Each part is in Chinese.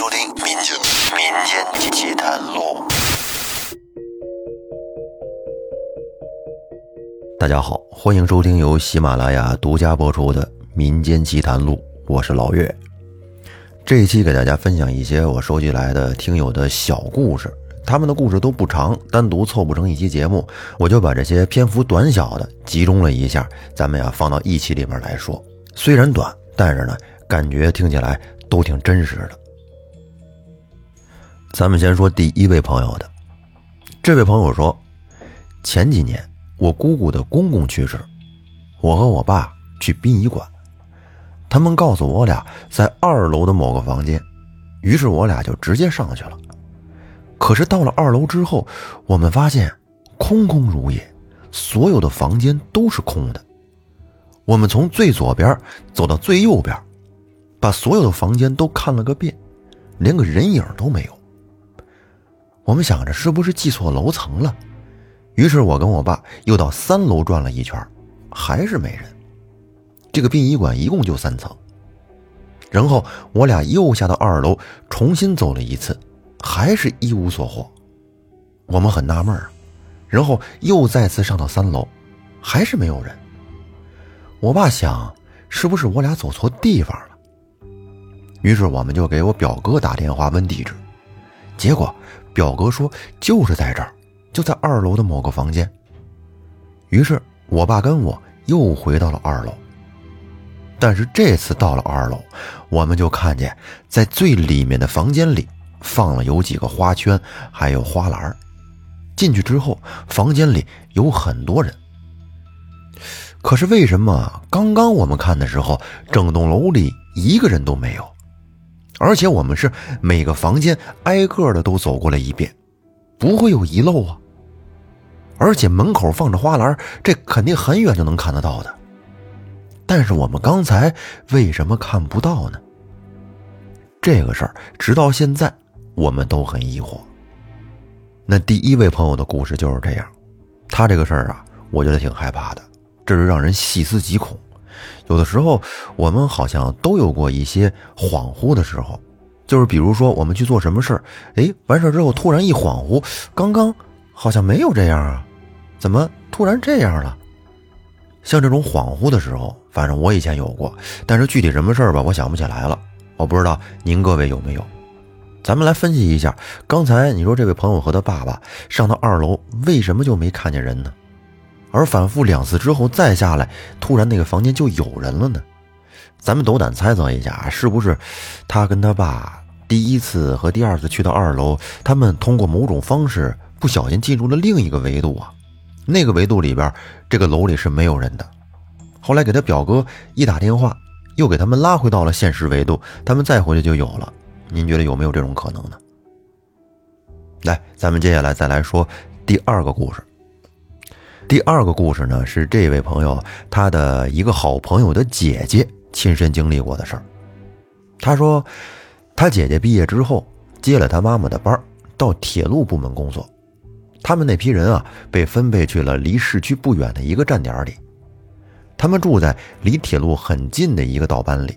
收听《民间民间奇谈录》。大家好，欢迎收听由喜马拉雅独家播出的《民间奇谈录》，我是老岳。这一期给大家分享一些我收集来的听友的小故事，他们的故事都不长，单独凑不成一期节目，我就把这些篇幅短小的集中了一下，咱们呀放到一期里面来说。虽然短，但是呢，感觉听起来都挺真实的。咱们先说第一位朋友的，这位朋友说，前几年我姑姑的公公去世，我和我爸去殡仪馆，他们告诉我俩在二楼的某个房间，于是我俩就直接上去了。可是到了二楼之后，我们发现空空如也，所有的房间都是空的。我们从最左边走到最右边，把所有的房间都看了个遍，连个人影都没有。我们想着是不是记错楼层了，于是我跟我爸又到三楼转了一圈，还是没人。这个殡仪馆一共就三层，然后我俩又下到二楼重新走了一次，还是一无所获。我们很纳闷儿，然后又再次上到三楼，还是没有人。我爸想，是不是我俩走错地方了？于是我们就给我表哥打电话问地址，结果。表哥说：“就是在这儿，就在二楼的某个房间。”于是，我爸跟我又回到了二楼。但是这次到了二楼，我们就看见在最里面的房间里放了有几个花圈，还有花篮。进去之后，房间里有很多人。可是为什么刚刚我们看的时候，整栋楼里一个人都没有？而且我们是每个房间挨个的都走过了一遍，不会有遗漏啊。而且门口放着花篮，这肯定很远就能看得到的。但是我们刚才为什么看不到呢？这个事儿直到现在我们都很疑惑。那第一位朋友的故事就是这样，他这个事儿啊，我觉得挺害怕的，这是让人细思极恐。有的时候，我们好像都有过一些恍惚的时候，就是比如说我们去做什么事儿，哎，完事儿之后突然一恍惚，刚刚好像没有这样啊，怎么突然这样了？像这种恍惚的时候，反正我以前有过，但是具体什么事儿吧，我想不起来了。我不知道您各位有没有？咱们来分析一下，刚才你说这位朋友和他爸爸上到二楼，为什么就没看见人呢？而反复两次之后再下来，突然那个房间就有人了呢？咱们斗胆猜测一下，是不是他跟他爸第一次和第二次去到二楼，他们通过某种方式不小心进入了另一个维度啊？那个维度里边，这个楼里是没有人的。后来给他表哥一打电话，又给他们拉回到了现实维度，他们再回去就有了。您觉得有没有这种可能呢？来，咱们接下来再来说第二个故事。第二个故事呢，是这位朋友他的一个好朋友的姐姐亲身经历过的事儿。他说，他姐姐毕业之后接了他妈妈的班，到铁路部门工作。他们那批人啊，被分配去了离市区不远的一个站点里。他们住在离铁路很近的一个道班里，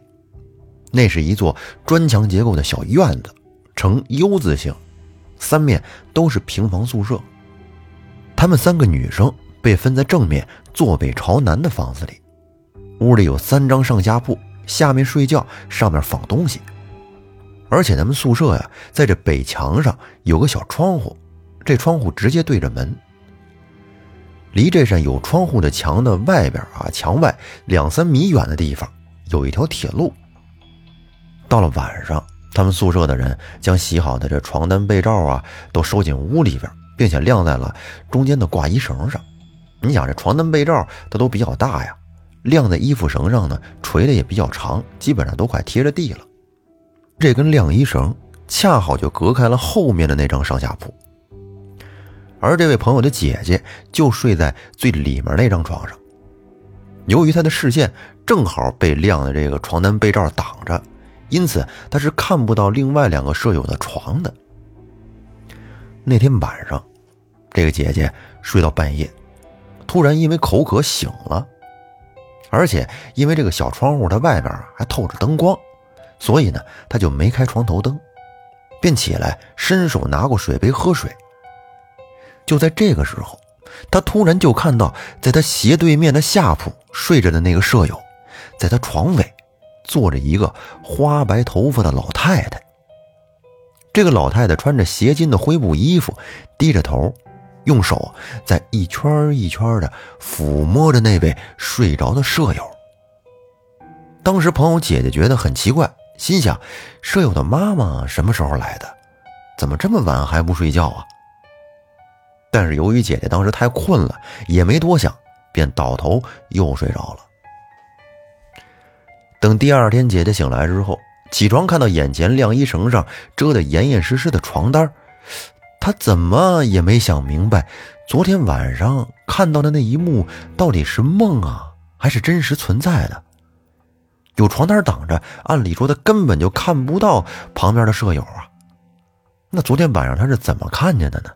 那是一座砖墙结构的小院子，呈 U 字形，三面都是平房宿舍。他们三个女生。被分在正面坐北朝南的房子里，屋里有三张上下铺，下面睡觉，上面放东西。而且咱们宿舍呀，在这北墙上有个小窗户，这窗户直接对着门。离这扇有窗户的墙的外边啊，墙外两三米远的地方有一条铁路。到了晚上，他们宿舍的人将洗好的这床单被罩啊，都收进屋里边，并且晾在了中间的挂衣绳上。你想这床单被罩它都比较大呀，晾在衣服绳上呢，垂的也比较长，基本上都快贴着地了。这根晾衣绳恰好就隔开了后面的那张上下铺，而这位朋友的姐姐就睡在最里面那张床上。由于她的视线正好被晾的这个床单被罩挡着，因此她是看不到另外两个舍友的床的。那天晚上，这个姐姐睡到半夜。突然因为口渴醒了，而且因为这个小窗户它外边还透着灯光，所以呢，他就没开床头灯，便起来伸手拿过水杯喝水。就在这个时候，他突然就看到，在他斜对面的下铺睡着的那个舍友，在他床尾坐着一个花白头发的老太太。这个老太太穿着斜襟的灰布衣服，低着头，用手在一圈一圈的抚摸着那位睡着的舍友。当时朋友姐姐觉得很奇怪，心想：舍友的妈妈什么时候来的？怎么这么晚还不睡觉啊？但是由于姐姐当时太困了，也没多想，便倒头又睡着了。等第二天姐姐醒来之后。起床看到眼前晾衣绳上遮得严严实实的床单，他怎么也没想明白，昨天晚上看到的那一幕到底是梦啊，还是真实存在的？有床单挡着，按理说他根本就看不到旁边的舍友啊。那昨天晚上他是怎么看见的呢？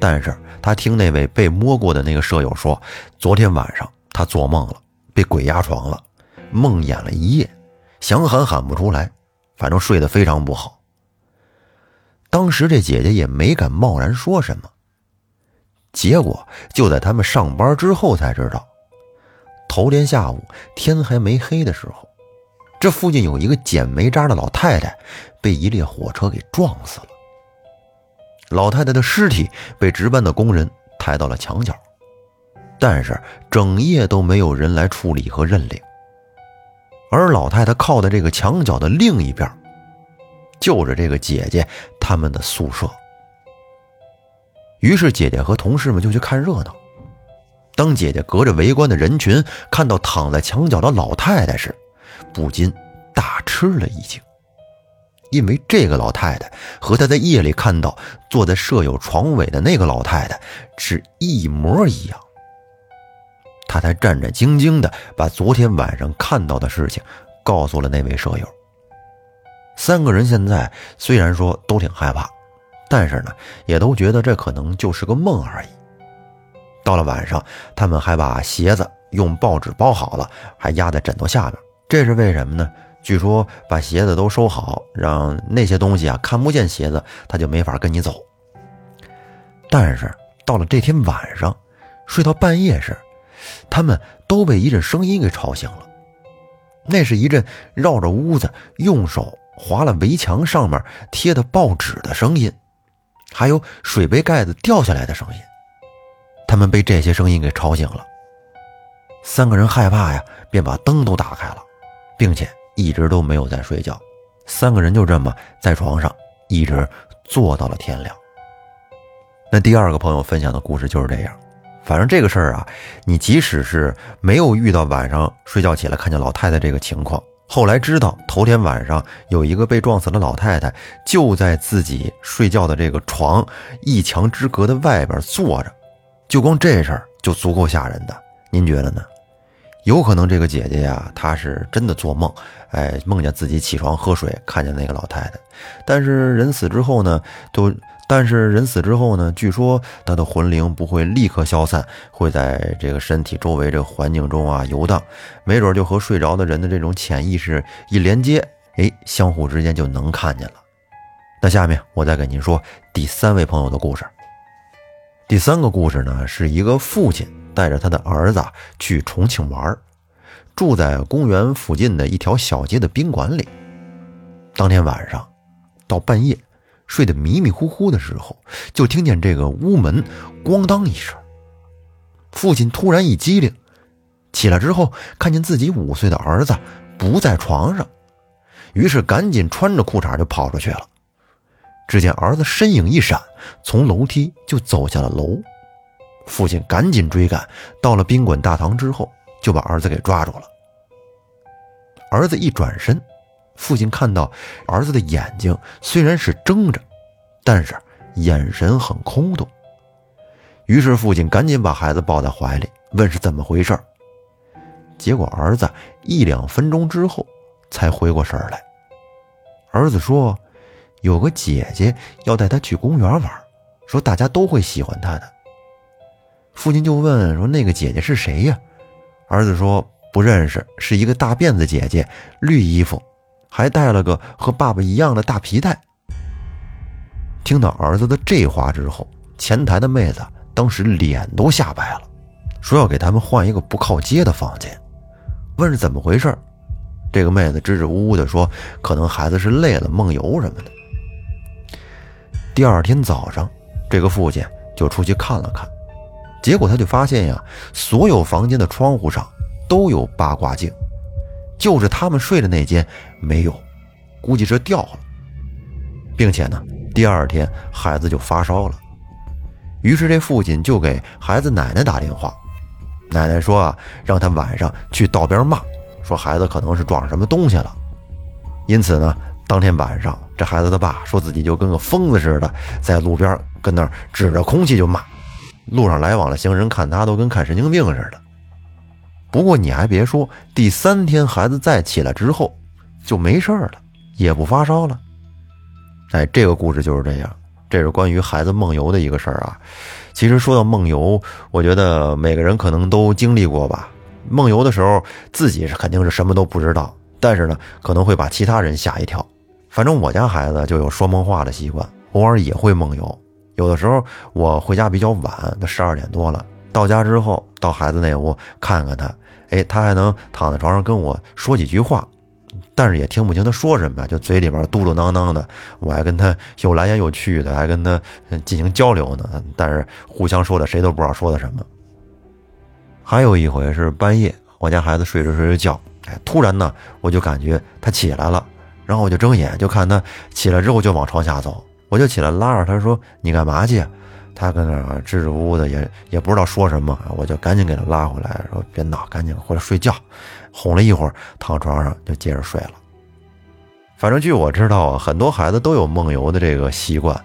但是他听那位被摸过的那个舍友说，昨天晚上他做梦了，被鬼压床了，梦魇了一夜。想喊喊不出来，反正睡得非常不好。当时这姐姐也没敢贸然说什么。结果就在他们上班之后才知道，头天下午天还没黑的时候，这附近有一个捡煤渣的老太太被一列火车给撞死了。老太太的尸体被值班的工人抬到了墙角，但是整夜都没有人来处理和认领。而老太太靠在这个墙角的另一边，就是这个姐姐他们的宿舍。于是姐姐和同事们就去看热闹。当姐姐隔着围观的人群看到躺在墙角的老太太时，不禁大吃了一惊，因为这个老太太和她在夜里看到坐在舍友床尾的那个老太太是一模一样。他才战战兢兢地把昨天晚上看到的事情告诉了那位舍友。三个人现在虽然说都挺害怕，但是呢，也都觉得这可能就是个梦而已。到了晚上，他们还把鞋子用报纸包好了，还压在枕头下边。这是为什么呢？据说把鞋子都收好，让那些东西啊看不见鞋子，他就没法跟你走。但是到了这天晚上，睡到半夜时。他们都被一阵声音给吵醒了，那是一阵绕着屋子用手划了围墙上面贴的报纸的声音，还有水杯盖子掉下来的声音。他们被这些声音给吵醒了，三个人害怕呀，便把灯都打开了，并且一直都没有在睡觉。三个人就这么在床上一直坐到了天亮。那第二个朋友分享的故事就是这样。反正这个事儿啊，你即使是没有遇到晚上睡觉起来看见老太太这个情况，后来知道头天晚上有一个被撞死的老太太就在自己睡觉的这个床一墙之隔的外边坐着，就光这事儿就足够吓人的。您觉得呢？有可能这个姐姐呀，她是真的做梦，哎，梦见自己起床喝水看见那个老太太，但是人死之后呢，都。但是人死之后呢？据说他的魂灵不会立刻消散，会在这个身体周围这个环境中啊游荡，没准就和睡着的人的这种潜意识一连接，哎，相互之间就能看见了。那下面我再给您说第三位朋友的故事。第三个故事呢，是一个父亲带着他的儿子去重庆玩，住在公园附近的一条小街的宾馆里。当天晚上到半夜。睡得迷迷糊糊的时候，就听见这个屋门“咣当”一声。父亲突然一激灵，起来之后看见自己五岁的儿子不在床上，于是赶紧穿着裤衩就跑出去了。只见儿子身影一闪，从楼梯就走下了楼。父亲赶紧追赶，到了宾馆大堂之后，就把儿子给抓住了。儿子一转身。父亲看到儿子的眼睛虽然是睁着，但是眼神很空洞。于是父亲赶紧把孩子抱在怀里，问是怎么回事结果儿子一两分钟之后才回过神来。儿子说：“有个姐姐要带他去公园玩，说大家都会喜欢他的。”父亲就问说：“那个姐姐是谁呀？”儿子说：“不认识，是一个大辫子姐姐，绿衣服。”还带了个和爸爸一样的大皮带。听到儿子的这话之后，前台的妹子当时脸都吓白了，说要给他们换一个不靠街的房间。问是怎么回事，这个妹子支支吾吾的说，可能孩子是累了梦游什么的。第二天早上，这个父亲就出去看了看，结果他就发现呀，所有房间的窗户上都有八卦镜，就是他们睡的那间没有，估计是掉了，并且呢。第二天，孩子就发烧了，于是这父亲就给孩子奶奶打电话，奶奶说啊，让他晚上去道边骂，说孩子可能是撞上什么东西了。因此呢，当天晚上，这孩子的爸说自己就跟个疯子似的，在路边跟那儿指着空气就骂，路上来往的行人看他都跟看神经病似的。不过你还别说，第三天孩子再起来之后就没事了，也不发烧了。哎，这个故事就是这样。这是关于孩子梦游的一个事儿啊。其实说到梦游，我觉得每个人可能都经历过吧。梦游的时候，自己是肯定是什么都不知道，但是呢，可能会把其他人吓一跳。反正我家孩子就有说梦话的习惯，偶尔也会梦游。有的时候我回家比较晚，都十二点多了，到家之后到孩子那屋看看他，哎，他还能躺在床上跟我说几句话。但是也听不清他说什么，就嘴里边嘟嘟囔囔的。我还跟他有来言有去的，还跟他进行交流呢。但是互相说的谁都不知道说的什么。还有一回是半夜，我家孩子睡着睡着觉，哎，突然呢，我就感觉他起来了，然后我就睁眼就看他起来之后就往床下走，我就起来拉着他说：“你干嘛去？”他跟那儿支支吾吾的，也也不知道说什么，我就赶紧给他拉回来，说：“别闹，赶紧回来睡觉。”哄了一会儿，躺床上就接着睡了。反正据我知道啊，很多孩子都有梦游的这个习惯。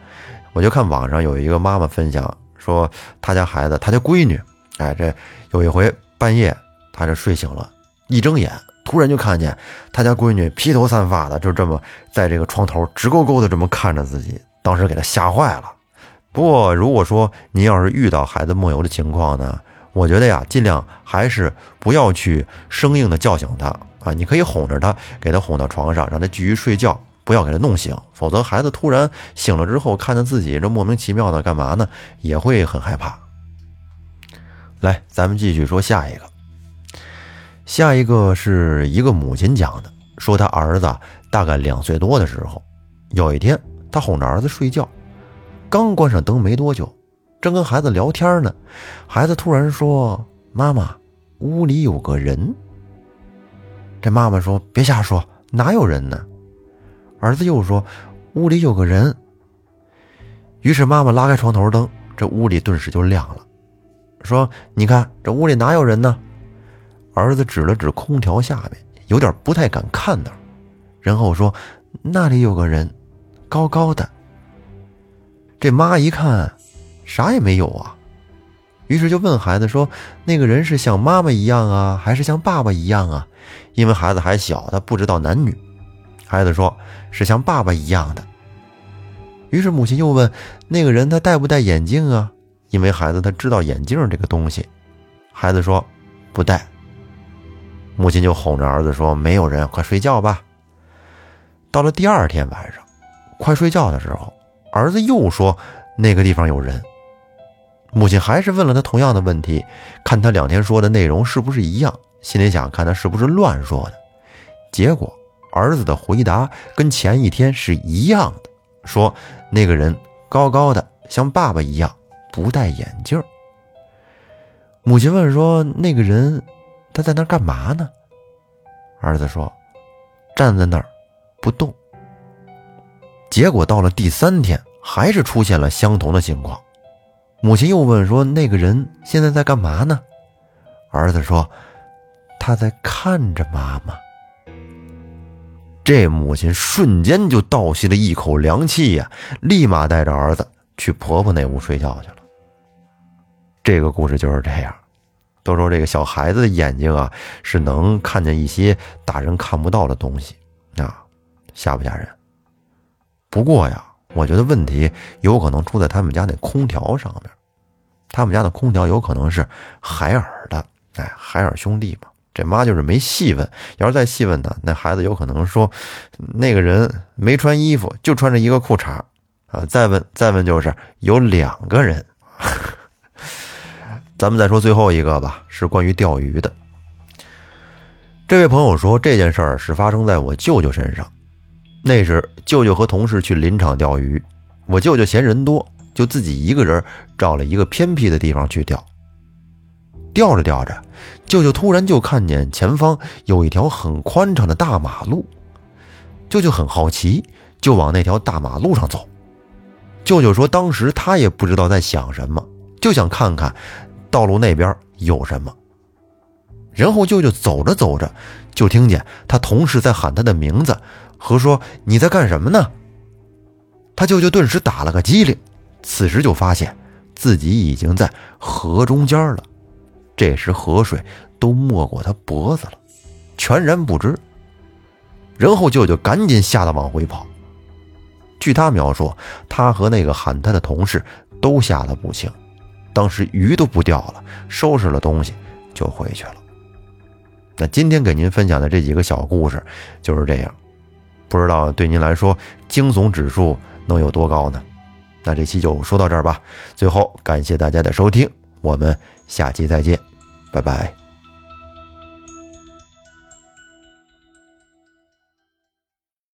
我就看网上有一个妈妈分享说，她家孩子，她家闺女，哎，这有一回半夜，她这睡醒了，一睁眼，突然就看见她家闺女披头散发的，就这么在这个床头直勾勾的这么看着自己，当时给她吓坏了。不过如果说您要是遇到孩子梦游的情况呢？我觉得呀，尽量还是不要去生硬的叫醒他啊！你可以哄着他，给他哄到床上，让他继续睡觉，不要给他弄醒。否则，孩子突然醒了之后，看见自己这莫名其妙的干嘛呢？也会很害怕。来，咱们继续说下一个。下一个是一个母亲讲的，说他儿子大概两岁多的时候，有一天他哄着儿子睡觉，刚关上灯没多久。正跟孩子聊天呢，孩子突然说：“妈妈，屋里有个人。”这妈妈说：“别瞎说，哪有人呢？”儿子又说：“屋里有个人。”于是妈妈拉开床头灯，这屋里顿时就亮了，说：“你看这屋里哪有人呢？”儿子指了指空调下面，有点不太敢看那，然后说：“那里有个人，高高的。”这妈一看。啥也没有啊，于是就问孩子说：“那个人是像妈妈一样啊，还是像爸爸一样啊？”因为孩子还小，他不知道男女。孩子说：“是像爸爸一样的。”于是母亲又问：“那个人他戴不戴眼镜啊？”因为孩子他知道眼镜这个东西。孩子说：“不戴。”母亲就哄着儿子说：“没有人，快睡觉吧。”到了第二天晚上，快睡觉的时候，儿子又说：“那个地方有人。”母亲还是问了他同样的问题，看他两天说的内容是不是一样，心里想看他是不是乱说的。结果儿子的回答跟前一天是一样的，说那个人高高的，像爸爸一样，不戴眼镜。母亲问说：“那个人他在那干嘛呢？”儿子说：“站在那儿不动。”结果到了第三天，还是出现了相同的情况。母亲又问说：“那个人现在在干嘛呢？”儿子说：“他在看着妈妈。”这母亲瞬间就倒吸了一口凉气呀，立马带着儿子去婆婆那屋睡觉去了。这个故事就是这样。都说这个小孩子的眼睛啊，是能看见一些大人看不到的东西啊，吓不吓人？不过呀。我觉得问题有可能出在他们家那空调上面，他们家的空调有可能是海尔的，哎，海尔兄弟嘛，这妈就是没细问，要是再细问呢，那孩子有可能说那个人没穿衣服，就穿着一个裤衩啊。再问再问就是有两个人。咱们再说最后一个吧，是关于钓鱼的。这位朋友说，这件事儿是发生在我舅舅身上。那时舅舅和同事去林场钓鱼，我舅舅嫌人多，就自己一个人找了一个偏僻的地方去钓。钓着钓着，舅舅突然就看见前方有一条很宽敞的大马路，舅舅很好奇，就往那条大马路上走。舅舅说，当时他也不知道在想什么，就想看看。道路那边有什么？然后舅舅走着走着，就听见他同事在喊他的名字，和说：“你在干什么呢？”他舅舅顿时打了个激灵，此时就发现自己已经在河中间了。这时河水都没过他脖子了，全然不知。然后舅舅赶紧吓得往回跑。据他描述，他和那个喊他的同事都吓得不轻。当时鱼都不钓了，收拾了东西就回去了。那今天给您分享的这几个小故事就是这样，不知道对您来说惊悚指数能有多高呢？那这期就说到这儿吧。最后感谢大家的收听，我们下期再见，拜拜。